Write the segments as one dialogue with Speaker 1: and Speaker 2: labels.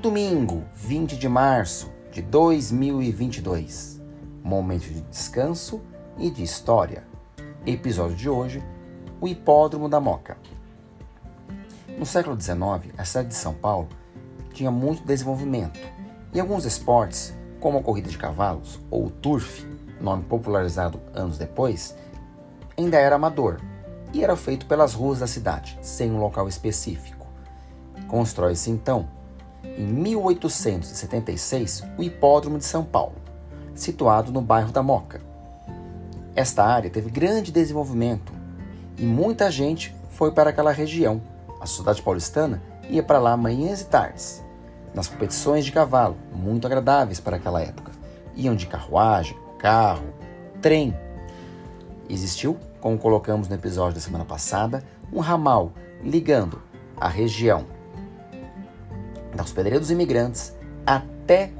Speaker 1: Domingo, 20 de março de 2022. Momento de descanso e de história. Episódio de hoje: O Hipódromo da Moca. No século XIX, a cidade de São Paulo tinha muito desenvolvimento e alguns esportes, como a corrida de cavalos ou o turf, nome popularizado anos depois, ainda era amador e era feito pelas ruas da cidade, sem um local específico. Constrói-se então, em 1876, o Hipódromo de São Paulo, situado no bairro da Moca. Esta área teve grande desenvolvimento e muita gente foi para aquela região. A cidade paulistana ia para lá manhãs e tardes, nas competições de cavalo, muito agradáveis para aquela época. Iam de carruagem, carro, trem. Existiu, como colocamos no episódio da semana passada, um ramal ligando a região da Hospedaria dos Imigrantes até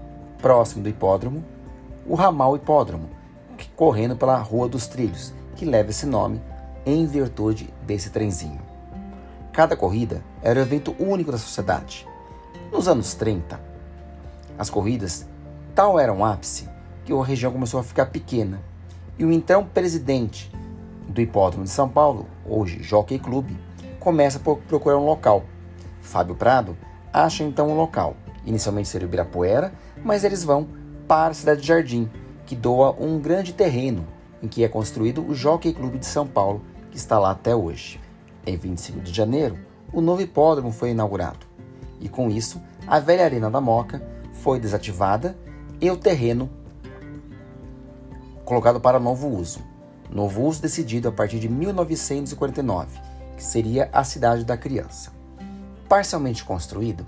Speaker 1: próximo do hipódromo, o ramal hipódromo, correndo pela Rua dos Trilhos, que leva esse nome em virtude desse trenzinho. Cada corrida era um evento único da sociedade. Nos anos 30, as corridas tal eram um ápice que a região começou a ficar pequena e o então presidente do Hipódromo de São Paulo, hoje Jockey Clube, começa a procurar um local. Fábio Prado acha então um local. Inicialmente seria o Ibirapuera, mas eles vão para a cidade de Jardim, que doa um grande terreno em que é construído o Jockey Clube de São Paulo, que está lá até hoje. Em 25 de janeiro, o novo hipódromo foi inaugurado. E com isso, a velha Arena da Moca foi desativada e o terreno colocado para novo uso. Novo uso decidido a partir de 1949, que seria a cidade da criança. Parcialmente construído,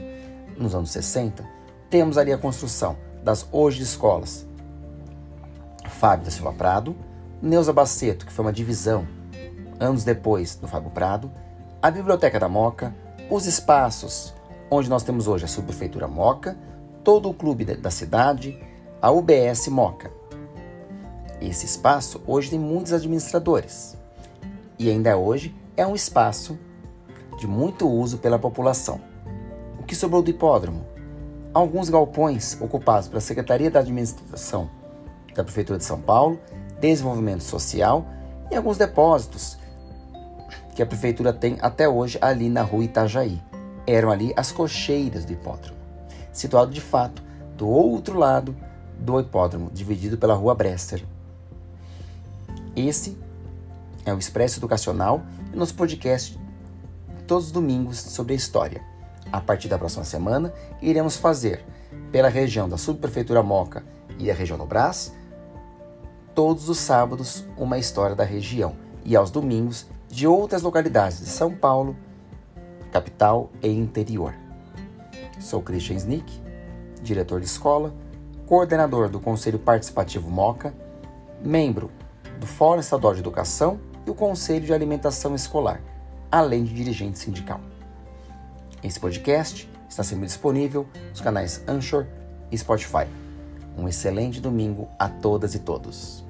Speaker 1: nos anos 60, temos ali a construção das hoje escolas Fábio da Silva Prado, Neuza Baceto, que foi uma divisão anos depois do Fábio Prado, a Biblioteca da Moca, os espaços onde nós temos hoje a Subprefeitura Moca, todo o clube da cidade, a UBS Moca. Esse espaço hoje tem muitos administradores e ainda hoje é um espaço de muito uso pela população. O que sobrou do hipódromo? Alguns galpões ocupados pela Secretaria da Administração da Prefeitura de São Paulo, Desenvolvimento Social e alguns depósitos que a Prefeitura tem até hoje ali na rua Itajaí. Eram ali as cocheiras do hipódromo, situado de fato do outro lado do hipódromo, dividido pela rua Bresser. Esse é o Expresso Educacional e nosso podcast todos os domingos sobre a história. A partir da próxima semana, iremos fazer pela região da Subprefeitura Moca e a região do Brás, todos os sábados uma história da região e aos domingos de outras localidades de São Paulo, capital e interior. Sou Christian Snick, diretor de escola, coordenador do Conselho Participativo Moca, membro do Fórum Estadual de Educação e o Conselho de Alimentação Escolar, além de dirigente sindical. Esse podcast está sendo disponível nos canais Anchor e Spotify. Um excelente domingo a todas e todos.